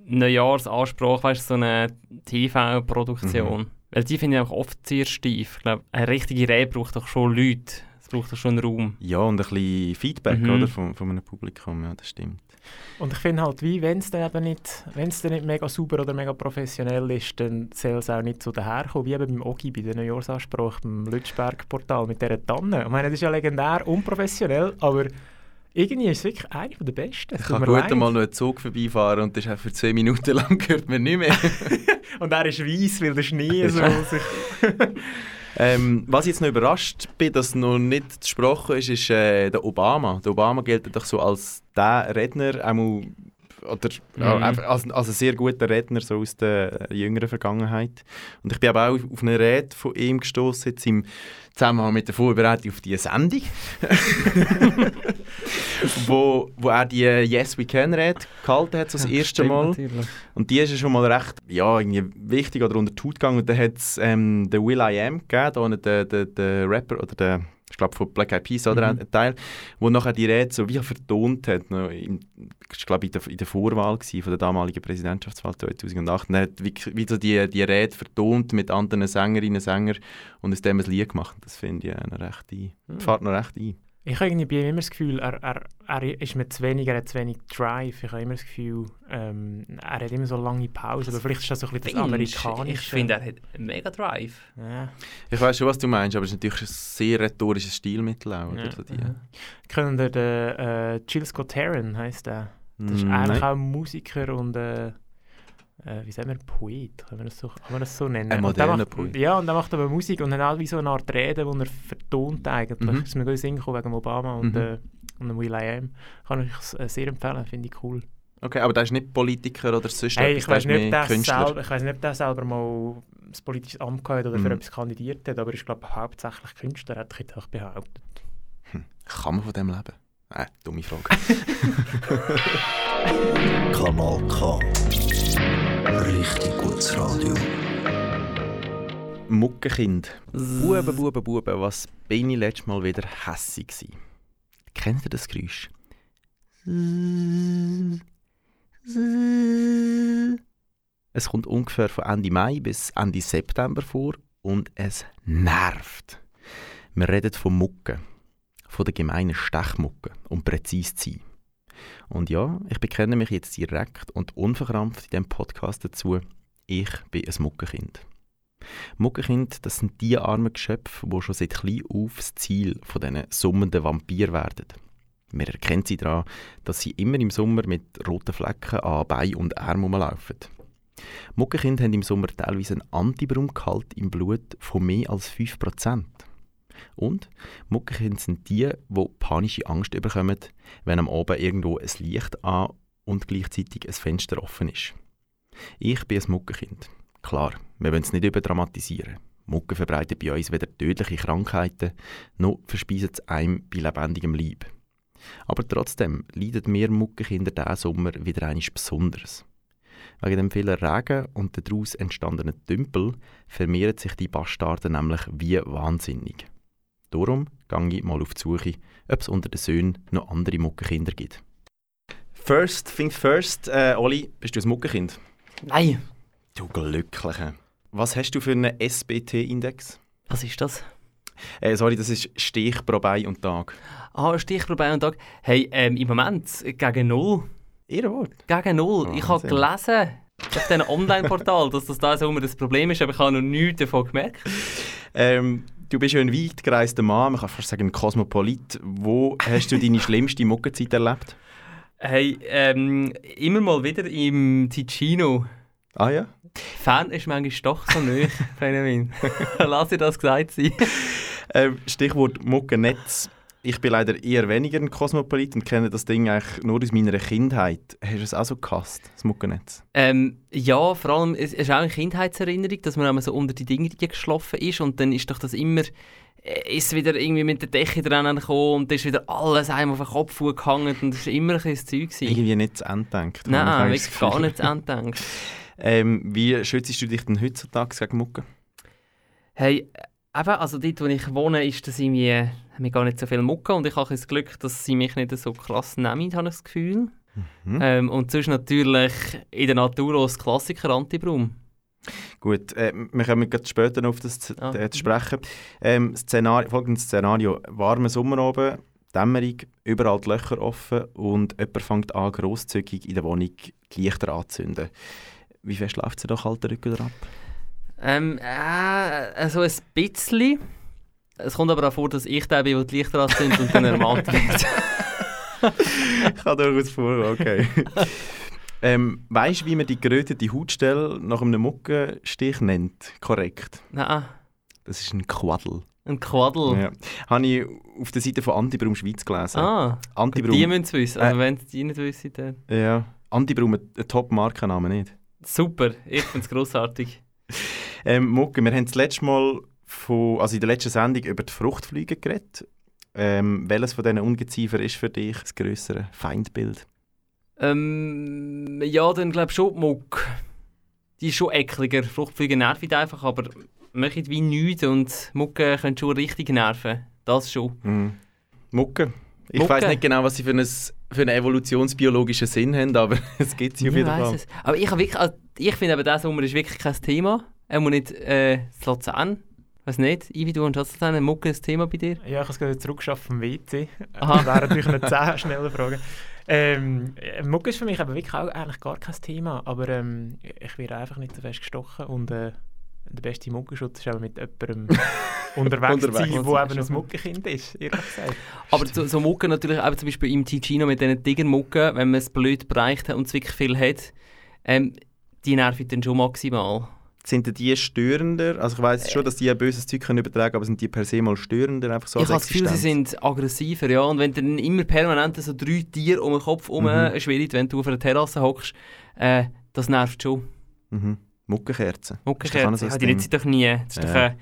Neujahrsansprache, weißt so eine TV-Produktion.
Mhm.
Weil die finde ich auch oft sehr steif. Ich glaube, eine richtige Rede braucht doch schon Leute. Es braucht doch schon Raum.
Ja, und ein bisschen Feedback
Mhm.
oder, von, von einem Publikum, ja, das stimmt.
Und ich finde halt, wie wenn es dann eben nicht, wenn es dann nicht mega super oder mega professionell ist, dann soll es auch nicht so daherkommen, wie eben beim Ogi bei der Neujahrsansprache beim Lütschberg-Portal mit dieser Tanne. Ich meine, das ist ja legendär, unprofessionell, aber irgendwie ist es wirklich eine der besten. Es
Ich kann gut
leid.
einmal noch einen Zug vorbeifahren und das ist für 10 Minuten lang gehört man nicht mehr.
Und er ist weiss, weil der Schnee so sich...
ähm, was ich jetzt noch überrascht bin, dass noch nicht gesprochen ist, ist äh, der Obama. Der Obama gilt doch so als der Redner, einmal, oder
Mhm.
als, als ein sehr guter Redner so aus der jüngeren Vergangenheit. Und ich bin aber auch auf eine Rede von ihm gestoßen jetzt im Zusammenhang mit der Vorbereitung auf diese Sendung, wo, wo er die Yes We Can Rede gehalten hat, so das
Ja,
erste Mal.
natürlich.
Und die ist ja schon mal recht ja, irgendwie wichtig oder unter die Haut gegangen. Und dann hat es ähm, den Will I Am gegeben, der, der, der Rapper oder der, ich glaube von Black Eyed Peas oder
Mhm.
ein Teil, wo nachher die Rede so wie vertont hat. Noch in, ich glaube in der, in der Vorwahl gewesen, von der damaligen Präsidentschaftswahl 2008. Und er hat wie, wie so die, die Rede vertont mit anderen Sängerinnen und Sängern und aus dem ein Lied gemacht. Das finde ich äh, noch recht ein.
Mhm.
Fährt noch recht ein.
Ich habe irgendwie bei ihm immer das Gefühl, er, er, er ist mir zu wenig, er hat zu wenig Drive. Ich habe immer das Gefühl, ähm, er hat immer so lange Pausen, aber vielleicht ist das so ein bisschen das? Amerikanische.
Ich finde, er hat mega Drive.
Ja.
Ich weiß schon, was du meinst, aber es ist natürlich ein sehr rhetorisches Stilmittel auch. Oder?
Ja.
So die,
Können der, der äh, Jill Scott Heron heisst der. Das ist
Mm,
eigentlich
nein.
auch ein Musiker und äh, äh, wie sagen wir, Poet, können wir das so, kann man das so nennen?
Ein moderner
macht,
Poet.
Ja, und der macht aber Musik und hat auch wie so eine Art Rede, die er vertont eigentlich.
Mhm.
Das ist mir gut Sinn wegen Obama und,
Mhm.
äh, und dem Will I Am. Kann ich äh, sehr empfehlen, finde ich cool.
Okay, aber der ist nicht Politiker oder sonst
Hey,
etwas,
ich weiß nicht, der
Künstler.
selber, ich weiß nicht, ob der selber mal ein politisches Amt gehabt hat oder für
Mhm.
etwas kandidiert hat, aber ich glaube hauptsächlich Künstler, hätte ich jetzt auch behauptet.
Kann man von dem leben? Äh, dumme Frage.
Kanal K. Richtig gutes Radio.
Muckenkind. Buben, Buben, Buben, was bin ich letztes Mal wieder hässig gsi. Kennt ihr das Geräusch? Es kommt ungefähr von Ende Mai bis Ende September vor und es nervt. Wir reden von Mucke, von der gemeinen Stechmucke, um präzise zu sein. Und ja, ich bekenne mich jetzt direkt und unverkrampft in diesem Podcast dazu, ich bin ein Muckenkind. Muckenkind, das sind die armen Geschöpfe, die schon seit klein auf das Ziel von diesen summenden Vampir werden. Man erkennt sie daran, dass sie immer im Sommer mit roten Flecken an Bein und Arm rumlaufen. Muckenkinder haben im Sommer teilweise einen Antibraungehalt im Blut von mehr als 5%. Und Muckenkinder sind die, die panische Angst bekommen, wenn am Abend irgendwo ein Licht an und gleichzeitig ein Fenster offen ist. Ich bin ein Muckenkind. Klar, wir wollen es nicht überdramatisieren. Mucke verbreitet bei uns weder tödliche Krankheiten, noch verspeisen es einem bei lebendigem Leib. Aber trotzdem leiden wir Muckenkinder diesen Sommer wieder einmal besonders. Wegen dem vielen Regen und den daraus entstandenen Tümpel vermehren sich die Bastarden nämlich wie wahnsinnig. Darum gehe ich mal auf die Suche, ob es unter den Söhnen noch andere Muckenkinder gibt. First things first, äh, Oli, bist du ein Muckenkind?
Nein.
Du Glückliche. Was hast du für einen SBT-Index?
Was ist das?
Äh, sorry, das ist Stich pro Bein und Tag.
Ah, Stichprobe und Tag. Hey, ähm, im Moment gegen null.
Ehrenwort?
Gegen null. Ich habe gelesen auf diesem Online-Portal, dass das da so immer das Problem ist, aber ich habe noch nichts davon gemerkt.
Ähm, du bist ja ein weit gereister Mann, man kann fast sagen ein Kosmopolit. Wo hast du deine schlimmste Muckenzeit erlebt?
Hey, ähm, immer mal wieder im Ticino.
Ah ja?
Fan ist manchmal doch so nöch, Benjamin. Lass dir das gesagt sein.
Ähm, Stichwort Muckennetz. Ich bin leider eher weniger ein Kosmopolit und kenne das Ding eigentlich nur aus meiner Kindheit. Hast du es auch so gehasst, das Muckennetz?
Ähm, ja, vor allem, es ist auch eine Kindheitserinnerung, dass man so unter die Dinge geschlafen ist und dann ist doch das immer, äh, ist wieder irgendwie mit der Decke dran gekommen und dann ist wieder alles einem auf den Kopf gehangen und das war immer ein bisschen Zeug. gewesen.
Irgendwie nicht zu Ende gedacht.
Nein, wirklich gar nicht zu Ende gedacht.
ähm, wie schützt du dich denn heutzutage gegen Mucke?
Hey, eben, also dort, wo ich wohne, ist das irgendwie, haben wir gar nicht so viel Mucke und ich habe das Glück, dass sie mich nicht so krass nehmen, habe ich das Gefühl.
Mhm.
Ähm, und sonst natürlich in der Natur auch das Klassiker Antibraum.
Gut, äh, wir kommen später noch auf das zu,
Ah,
äh, zu sprechen. Ähm, Szenario, folgendes Szenario. Warmer Sommer oben, Dämmerung, überall die Löcher offen und jemand fängt an, grosszügig in der Wohnung die Lichter anzuzünden. Wie fest läuft es da kalten Rücken ab?
Ähm, äh, so ein bisschen. Es kommt aber auch vor, dass ich der bin, der die Lichter anzündet und dann ermahnt wird.
Kann durchaus vor, okay. ähm, weißt du, wie man die gerötete Hautstelle nach einem Muckenstich nennt? Korrekt.
Nein,
Das ist ein Quaddel.
ein Quaddel.
Ja. Habe ich auf der Seite von Antibraum Schweiz gelesen.
Ah,
Antibraum.
die müssen es wissen. Also
Äh,
wenn die nicht wissen, dann...
Ja. Antibraum, ein, ein Top-Markenname, nicht?
Super, ich finde es grossartig.
Ähm, Mucke, wir haben das letzte Mal von, also in der letzten Sendung über die Fruchtfliege geredet. Ähm, welches von diesen Ungeziefer ist für dich das grössere Feindbild?
Ähm, ja, dann glaube ich schon die Muck. Die ist schon ekliger. Fruchtfliege nervt einfach, aber machen wie nichts und Mucke können schon richtig nerven. Das schon.
Mhm. Mucke. Ich
Mucke.
weiß nicht genau, was sie für, ein, für einen evolutionsbiologischen Sinn haben, aber es gibt sie auf jeden
weiss
Fall.
es. Aber ich, wirklich, also ich finde, eben, dieser Sommer ist wirklich kein Thema. Er muss nicht äh, das Luzern. Weiß nicht, Ivi, du hast Luzern, Mucke ein Thema bei dir?
Ja, ich habe es gerade zurückgeschafft vom WC.
Aha.
Das wäre natürlich eine 10 schnelle Frage. Ähm, äh, Mucke ist für mich aber wirklich auch eigentlich gar kein Thema, aber ähm, ich werde einfach nicht so fest gestochen und äh, der beste Muckenschutz ist eben mit jemandem unterwegs,
Unterwegs.
zu sein, wo
ist
eben ein Muckenkind ist, ehrlich gesagt.
Aber so, so Mucke natürlich, eben zum Beispiel im Ticino mit diesen Tigermucken, wenn man es blöd bereicht hat und es wirklich viel hat, ähm, die nerven dann schon maximal.
Sind die störender? Also ich weiß schon, dass die ein böses Zeug können übertragen aber sind die per se mal störender? Einfach so
ich habe das Gefühl, sie sind aggressiver, ja. Und wenn dann immer permanent so drei Tiere um den Kopf herum
Mhm.
schwirren, wenn du auf einer Terrasse hockst, äh, das nervt schon.
Mhm. Muckenkerzen.
Muckenkerzen,
so
die nützen doch nie. Das ist
Ja.
doch ein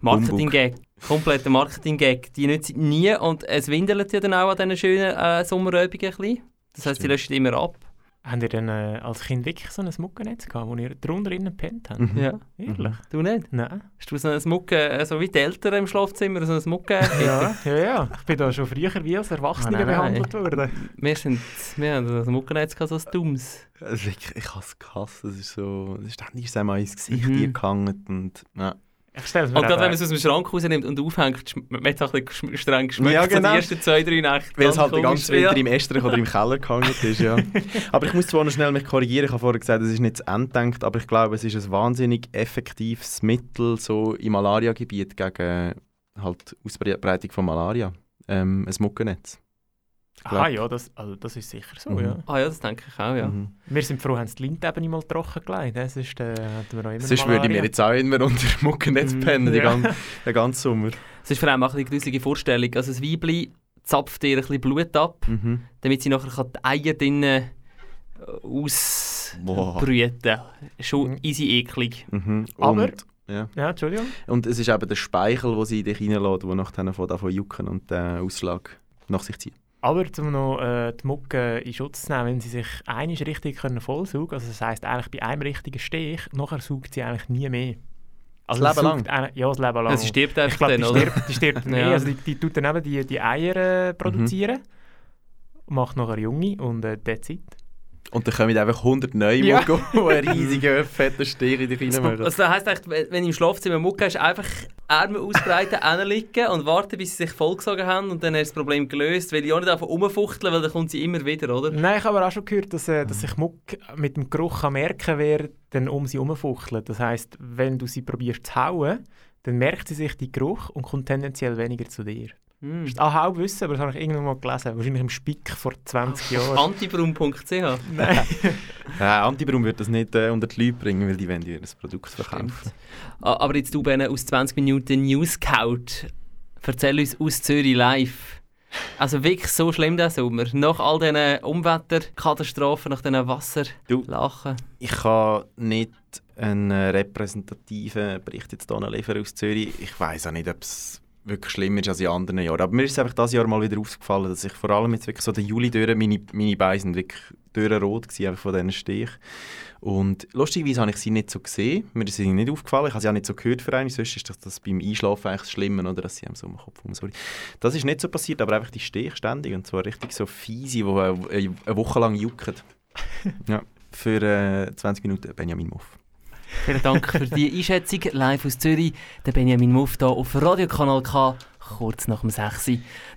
Marketing-Gag. Kompletter Marketing-Gag. Die nützen nie und es windelt ja dann auch an diesen schönen äh, Sommeröbungen ein bisschen. Das heisst, sie löschen immer ab.
Habt ihr denn äh, als Kind wirklich so ein Muckennetz gehabt, wo ihr drunter innen gepennt habt?
Mhm.
Ja.
Ehrlich?
Du nicht?
Nein.
Hast du so ein Mucke, äh, so wie die Eltern im Schlafzimmer, so ein Mucke?
Ja, ja, ja. Ich bin da schon früher wie als Erwachsener
Ah, nein, nein.
behandelt worden.
Wir, sind, wir haben das Muckennetz gehabt, so ein dummes.
Ich ich habe es gehasst. Das ist so... Das ist ständig ist einmal ins Gesicht
Mhm.
mhm. gehangen und... Ja.
Ich
Und gerade wenn man es aus dem Schrank rausnimmt und aufhängt, man hat es auch ein bisschen streng geschmeckt.
Ja, genau.
die ersten zwei, drei Nächte.
Weil es
Ganz
halt den ganzen Winter
Ja.
im Estrich oder im Keller gehangen ist, ja. Aber ich muss zwar noch schnell mich korrigieren, ich habe vorher gesagt, es ist nicht zu Ende gedacht, aber ich glaube, es ist ein wahnsinnig effektives Mittel so im Malaria-Gebiet gegen halt Ausbreitung von Malaria. Ähm, ein Muckennetz.
Ah ja, das, also das ist sicher so,
Mhm.
ja.
Ah ja, das denke ich auch, ja.
Mhm.
Wir sind froh, haben sie die Lindebene mal trocken gelegt. Das ist, äh, hatten wir noch immer
Sonst würde ich mir jetzt auch immer unter dem Muckennetz
Mhm.
pennen,
Ja.
gan- den ganzen Sommer.
Es ist vor allem auch ein bisschen gruselige Vorstellung. Also das Weibli zapft ihr ein bisschen Blut ab,
Mhm.
damit sie nachher kann die Eier drinnen
Boah.
ausbrüten Schon easy eklig.
Mhm.
Aber-
Und, ja.
Ja, Entschuldigung.
Und es ist eben der Speichel, den sie in dich reinlässt, der nachher von davon jucken und den Ausschlag nach sich zieht.
Aber um noch äh, die Mucke in Schutz zu nehmen, wenn sie sich einmal richtig können vollsaugen also das heisst eigentlich bei einem richtigen Stich, nachher saugt sie eigentlich nie mehr. Also
Das Leben
saugt eine- Ja, das Leben lang.
Ja, sie stirbt
ich
einfach
glaube, die
dann, oder?
stirbt, die stirbt mehr.
Ja.
Also die, die tut dann eben die, die Eier äh, produzieren, macht nachher Junge und äh, that's it.
Und dann kommen einfach 100 neue
Ja.
Mucke, die einen riesigen, fetten Stich in dich reinmachen.
Also das heisst echt, wenn du im Schlafzimmer Mucke hast, einfach Arme ausbreiten, hinliegen und warten, bis sie sich vollgesogen haben und dann hast du das Problem gelöst, weil die auch nicht einfach rumfuchteln, weil dann kommt sie immer wieder, oder?
Nein, ich habe aber auch schon gehört, dass, äh, dass sich Muck mit dem Geruch kann merken wer dann um sie herumfuchtelt. Das heisst, wenn du sie probierst zu hauen, dann merkt sie sich den Geruch und kommt tendenziell weniger zu dir.
Hm.
Das ist auch Halbwissen, aber das habe ich irgendwann mal gelesen. Wahrscheinlich im Spick vor 20 Jahren.
Antibraum.ch
Nein.
Ja, Antibraum wird das nicht äh, unter die Leute bringen, weil die wollen ihr das Produkt verkaufen.
Ah, Aber jetzt du, Ben, aus 20 Minuten Newscout. Erzähl uns aus Zürich live. Also wirklich so schlimm der Sommer. Nach all diesen Umwetterkatastrophen, nach diesen Wasserlachen.
Ich kann nicht einen äh, repräsentativen Bericht jetzt hier liefern aus Zürich. Ich weiß auch nicht, ob es wirklich schlimmer ist als in anderen Jahren. Aber mir ist es einfach dieses Jahr mal wieder aufgefallen, dass ich vor allem jetzt wirklich so den Juli durch, meine, meine Beine sind wirklich rot gewesen, einfach von diesen Stich. Und lustigerweise habe ich sie nicht so gesehen. Mir ist sie nicht aufgefallen. Ich habe sie auch nicht so gehört für einen. Sonst ist das, das beim Einschlafen eigentlich das Schlimme, oder? Dass sie am so im Kopf. Sorry. Das ist nicht so passiert, aber einfach die Stich ständig. Und zwar richtig so fiese, die eine, eine Woche lang jucken. ja, für äh, 20 Minuten Benjamin Muff.
Vielen Dank für die Einschätzung. Live aus Zürich, der Benjamin Muff hier auf Radiokanal K, kurz nach dem 6. Das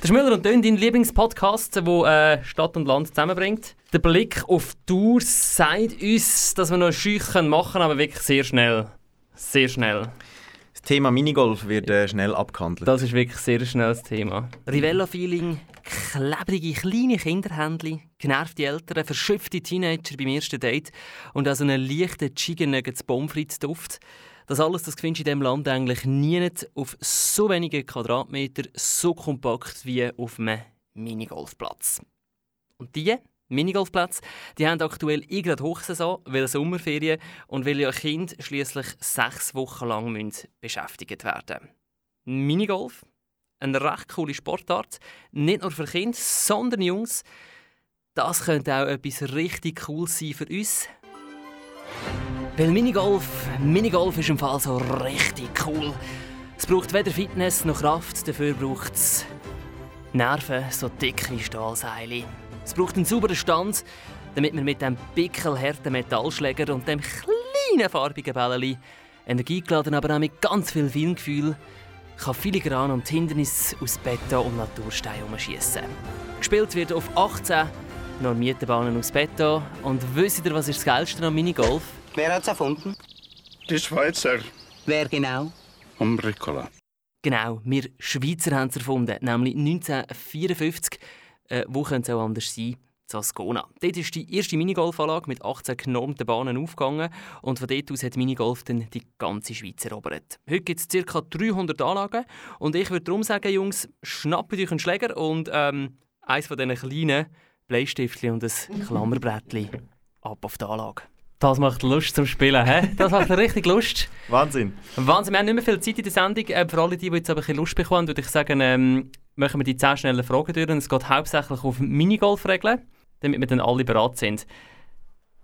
ist Müller und Dönn, dein Lieblingspodcast, der äh, Stadt und Land zusammenbringt. Der Blick auf die Tour sagt uns, dass wir noch ein Scheuch machen können, aber wirklich sehr schnell. Sehr schnell.
Das Thema Minigolf wird äh, schnell abgehandelt.
Das ist wirklich sehr schnelles Thema. Rivella-Feeling, klebrige kleine Kinderhändchen, genervte Eltern, verschöpfte Teenager beim ersten Date und also einen leichten Chicken Nuggets Pommes Duft. Das alles das findest du in diesem Land eigentlich nie auf so wenigen Quadratmeter so kompakt wie auf einem Minigolfplatz. Und die Minigolfplätze, die haben aktuell eh gerade Hochsaison, weil Sommerferien und weil ja Kinder schließlich sechs Wochen lang beschäftigt werden. Minigolf, eine recht coole Sportart, nicht nur für Kinder, sondern Jungs. Das könnte auch etwas richtig cool sein für uns. Weil Minigolf, Minigolf ist im Fall so richtig cool. Es braucht weder Fitness noch Kraft, dafür braucht es Nerven so dick wie Stahlseile. Es braucht einen sauberen Stand, damit man mit dem pickelharten Metallschläger und dem kleinen farbigen Bällchen, energiegeladen aber auch mit ganz viel Filmgefühl, kann filigran und Hindernis aus Beton und Naturstein umschießen. Gespielt wird auf 18 Normiertenbahnen aus Beton. Und wisst ihr, was ist das Geilste am Minigolf?
Wer hat es erfunden?
Die Schweizer.
Wer genau?
Umbricola.
Genau, wir Schweizer haben es erfunden, nämlich 1954. Äh, wo könnte es auch anders sein? zu Ascona. Dort ist die erste Minigolfanlage mit 18 genormten Bahnen aufgegangen und von dort aus hat Minigolf dann die ganze Schweiz erobert. Heute gibt es ca. 300 Anlagen und ich würde darum sagen, Jungs, schnappt euch einen Schläger und ähm, eins von diesen kleinen Bleistiftchen und ein Klammerbrettchen ab auf die Anlage. Das macht Lust zum Spielen, hä? Das macht richtig Lust.
Wahnsinn.
Wahnsinn. Wir haben nicht mehr viel Zeit in der Sendung. Äh, für alle, die, die jetzt aber ein bisschen Lust bekommen, würde ich sagen, ähm, machen wir die 10 schnellen Fragen durch. Es geht hauptsächlich auf Minigolf-Regeln, damit wir dann alle bereit sind.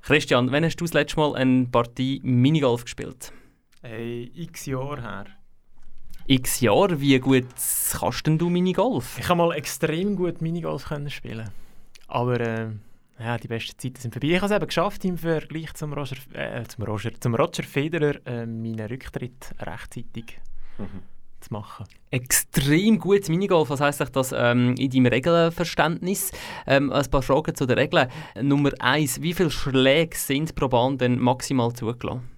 Christian, wann hast du das letzte Mal eine Partie Minigolf gespielt?
Hey, x Jahre her.
X Jahre? Wie gut kannst denn du Minigolf?
Ich kann mal extrem gut Minigolf können spielen. Aber äh, ja, die besten Zeiten sind vorbei. Ich habe es eben geschafft, im Vergleich zum Roger, äh, zum Roger, zum Roger Federer äh, meinen Rücktritt rechtzeitig
Mhm.
Zu machen.
Extrem gutes Minigolf. Was heisst das ähm, in deinem Regelverständnis? Ähm, ein paar Fragen zu den Regeln. Nummer eins: Wie viele Schläge sind pro Bahn denn maximal zugelassen?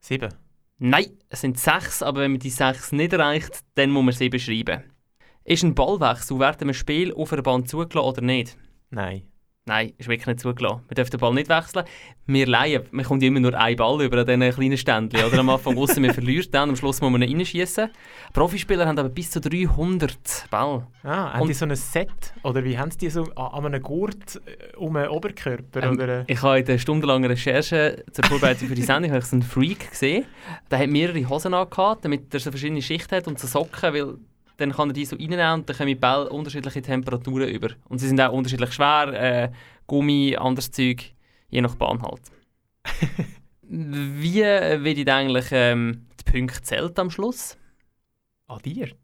Sieben.
Nein, es sind sechs, aber wenn man die sechs nicht erreicht, dann muss man sieben schreiben. Ist ein Ballwechsel während einem Spiel auf einer Bahn zugelassen oder nicht?
Nein.
Nein, ist wirklich nicht zugelassen. Man darf den Ball nicht wechseln. Wir leihen, man kommt immer nur einen Ball über an diesen kleinen Ständchen. Oder am Anfang aussen, man verliert dann, am Schluss muss man ihn reinschießen. Profispieler haben aber bis zu 300 Ball.
Ah, haben die so ein Set? Oder wie haben sie die so an einem Gurt äh, um den Oberkörper?
Ähm,
oder? äh?
Ich habe in der stundenlangen Recherche zur Vorbereitung für die Sendung habe ich so einen Freak gesehen. Der hat mehrere Hosen angehabt, damit er so verschiedene Schichten hat und so Socken, weil dann kann er die so reinnehmen und dann kommen die Bälle unterschiedliche Temperaturen über. Und sie sind auch unterschiedlich schwer, äh, Gummi, anderes Zeug, je nach Bahn halt. Wie äh, wird eigentlich ähm, die Punkte zählt am Schluss?
Addiert?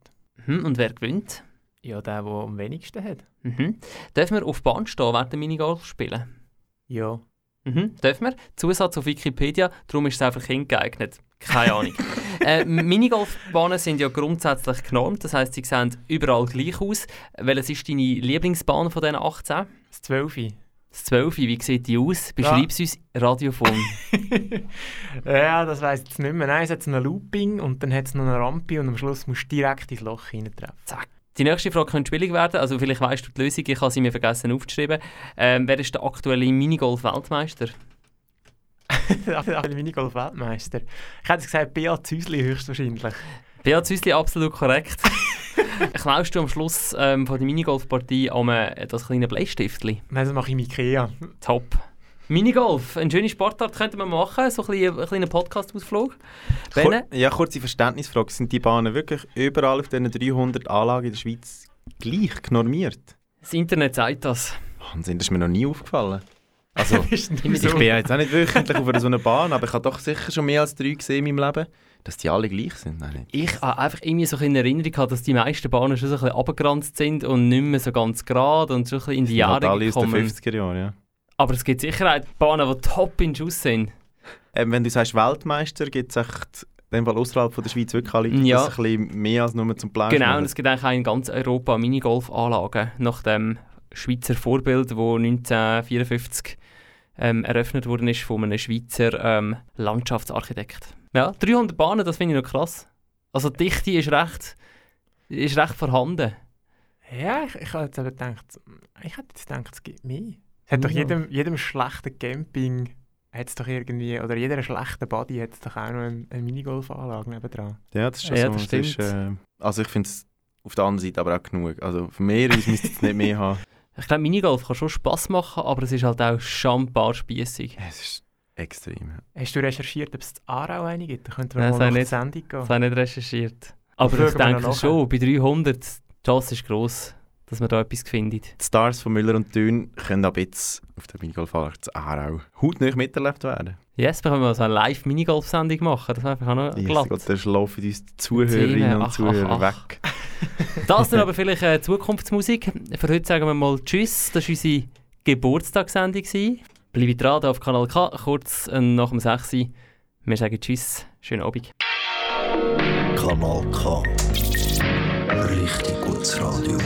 Mhm, und wer gewinnt?
Ja, der, der am wenigsten hat.
Mhm. Dürfen wir auf Bahn stehen während dem Minigolf spielen?
Ja.
Mhm, dürfen wir. Zusatz auf Wikipedia, darum ist es auch für Kinder geeignet. Keine Ahnung. äh, Minigolfbahnen sind ja grundsätzlich genormt, das heisst, sie sehen überall gleich aus. Welches ist deine Lieblingsbahn von diesen 18?
Das 12.
Das 12, wie sieht die aus? Beschreib es uns radiophon.
ja, das weiss ich jetzt nicht mehr. Nein, es hat ein Looping und dann hat es noch eine Rampe und am Schluss musst du direkt ins Loch hineintreffen.
Zack. Die nächste Frage könnte schwierig werden, also vielleicht weißt du die Lösung, ich habe sie mir vergessen aufzuschreiben. Ähm, wer ist der aktuelle Minigolf-Weltmeister?
der Minigolf-Weltmeister. Ich hätte gesagt, Beat Züsli höchstwahrscheinlich.
Beat Züsli, absolut korrekt. Klaust du am Schluss ähm, von der Minigolfpartie um äh, das kleine Bleistiftli?
Nein, das mache ich im Ikea.
Top. Minigolf, eine schöne Sportart könnte man machen, so ein ein kleiner Podcast-Ausflug.
Kur ja, kurze Verständnisfrage. Sind die Bahnen wirklich überall auf diesen 300 Anlagen in der Schweiz gleich normiert?
Das Internet sagt das.
Wahnsinn, das ist mir noch nie aufgefallen. Also, ich bin ja jetzt auch nicht wöchentlich auf einer so einer Bahn, aber ich habe doch sicher schon mehr als drei gesehen in meinem Leben, dass die alle gleich sind. Nein, nicht.
Ich habe einfach irgendwie so in Erinnerung gehabt, dass die meisten Bahnen schon so ein bisschen abgeranzt sind und nicht mehr so ganz gerade und so ein bisschen in die
halt
Jahre
alle aus den
gekommen.
50er Jahren, ja.
Aber es gibt sicher auch Bahnen, die top in Schuss sind.
Ähm, wenn du sagst Weltmeister, gibt es echt dem Fall außerhalb von der Schweiz wirklich alle,
Ja.
das ein bisschen mehr als nur zum Plauschen
Genau, und es gibt eigentlich auch in ganz Europa Minigolfanlagen nach dem Schweizer Vorbild, wo 1954 ähm, eröffnet worden ist von einem Schweizer ähm, Landschaftsarchitekt. Ja, 300 Bahnen, das finde ich noch krass. Also die Dichte ist recht, ist recht vorhanden.
Ja, ich, ich habe jetzt aber gedacht, ich hätte jetzt gedacht, es gibt mehr. Es hat doch jedem, jedem schlechten Camping hat's doch irgendwie, oder jeder schlechten Body hat es doch auch noch eine, eine Minigolfanlage nebendran.
Ja, das ist schon
Ja,
so.
das
Es ist,
stimmt.
äh, also ich finde es auf der anderen Seite aber auch genug. Also für mehr müsste es nicht mehr haben.
Ich glaube, Minigolf kann schon Spass machen, aber es ist halt auch schambar spiessig.
Es ist extrem. Ja.
Hast du recherchiert, ob es in Aarau eine gibt? Da könnten wir
Nein,
mal der
nicht,
Sendung gehen.
das habe ich nicht recherchiert. Aber ich denke schon, bei 300, die Chance ist gross, dass man da etwas findet.
Die Stars von Müller und Thün können ab jetzt auf der Minigolfanlage zu Aarau hautnah miterlebt werden.
Yes, wir können mal so eine Live-Minigolf-Sendung machen. Das wäre einfach auch noch
Ich
glatt.
Gott, da schlafen uns die Zuhörerinnen und
Ach, ach,
Zuhörer
ach.
weg.
Das dann aber vielleicht äh, Zukunftsmusik. Für heute sagen wir mal Tschüss. Das war unsere Geburtstagssendung. Bleibt dran auf Kanal K, kurz nach dem 6. Uhr. Wir sagen Tschüss. Schönen Abend.
Kanal K. Richtig gutes Radio.